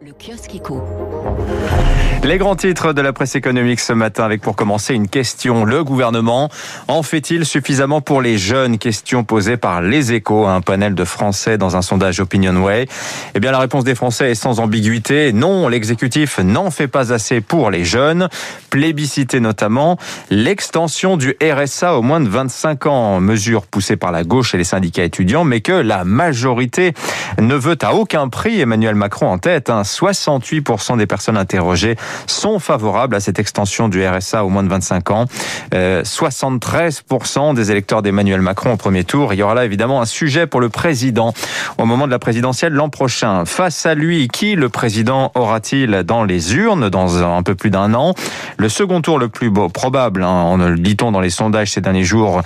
Le kiosque éco. Les grands titres de la presse économique ce matin avec pour commencer une question. Le gouvernement en fait-il suffisamment pour les jeunes? Question posée par les échos à un panel de Français dans un sondage Opinionway. Eh bien la réponse des Français est sans ambiguïté. Non, l'exécutif n'en fait pas assez pour les jeunes. Plébiscité notamment l'extension du RSA au moins de 25 ans. Mesure poussée par la gauche et les syndicats étudiants mais que la majorité ne veut à aucun prix. Emmanuel Macron en tête. Hein. 68% des personnes interrogées sont favorables à cette extension du RSA au moins de 25 ans. 73% euh, des électeurs d'Emmanuel Macron au premier tour. Il y aura là évidemment un sujet pour le président au moment de la présidentielle l'an prochain. Face à lui, qui le président aura-t-il dans les urnes dans un peu plus d'un an? Le second tour le plus beau, probable, hein, dit-on dans les sondages ces derniers jours,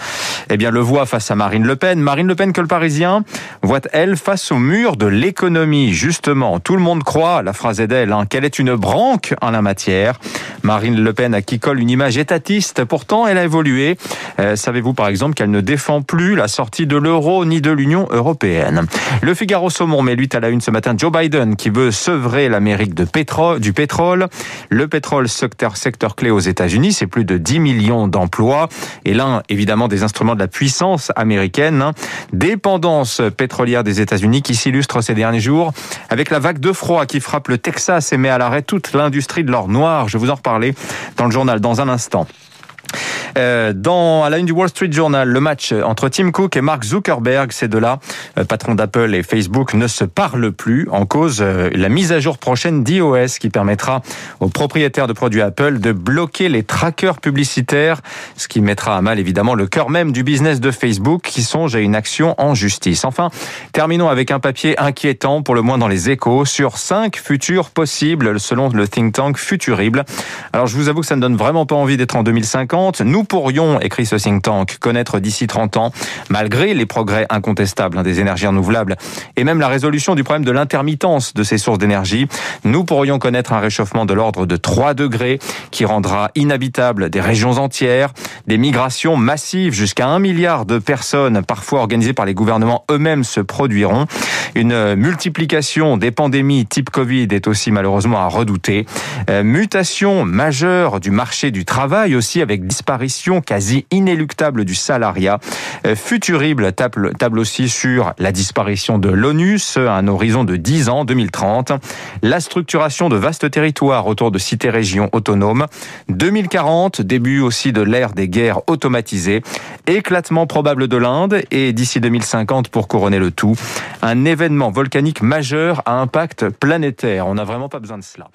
eh bien le voit face à Marine Le Pen. Marine Le Pen que le Parisien voit elle face au mur de l'économie. Justement, tout le monde croit la phrase est d'elle, hein, qu'elle est une branque en la matière. Marine Le Pen à qui colle une image étatiste. Pourtant, elle a évolué. Euh, savez-vous par exemple qu'elle ne défend plus la sortie de l'euro ni de l'Union européenne Le Figaro Saumon met lui à la une ce matin Joe Biden qui veut sevrer l'Amérique pétrole, du pétrole. Le pétrole, secteur, secteur clé aux États-Unis, c'est plus de 10 millions d'emplois et l'un évidemment des instruments de la puissance américaine. Hein. Dépendance pétrolière des États-Unis qui s'illustre ces derniers jours avec la vague de froid qui frappe le Texas et met à l'arrêt toute l'industrie de l'or noir. Je vous en reparler dans le journal dans un instant. Euh, dans à la une du Wall Street Journal, le match entre Tim Cook et Mark Zuckerberg, ces deux-là, euh, patron d'Apple et Facebook, ne se parlent plus en cause euh, la mise à jour prochaine d'iOS qui permettra aux propriétaires de produits Apple de bloquer les trackers publicitaires, ce qui mettra à mal évidemment le cœur même du business de Facebook qui songe à une action en justice. Enfin, terminons avec un papier inquiétant pour le moins dans les échos sur cinq futurs possibles selon le think tank Futurible. Alors je vous avoue que ça ne donne vraiment pas envie d'être en 2050. Nous nous pourrions, écrit ce think tank, connaître d'ici 30 ans, malgré les progrès incontestables hein, des énergies renouvelables et même la résolution du problème de l'intermittence de ces sources d'énergie, nous pourrions connaître un réchauffement de l'ordre de 3 degrés qui rendra inhabitable des régions entières, des migrations massives jusqu'à 1 milliard de personnes, parfois organisées par les gouvernements eux-mêmes, se produiront. Une multiplication des pandémies type Covid est aussi malheureusement à redouter. Euh, mutation majeure du marché du travail aussi avec disparition quasi inéluctable du salariat. Euh, Futurible table, table aussi sur la disparition de l'ONUS à un horizon de 10 ans, 2030. La structuration de vastes territoires autour de cités-régions autonomes. 2040, début aussi de l'ère des guerres automatisées. Éclatement probable de l'Inde et d'ici 2050 pour couronner le tout, un événement volcanique majeur à impact planétaire. On n'a vraiment pas besoin de cela.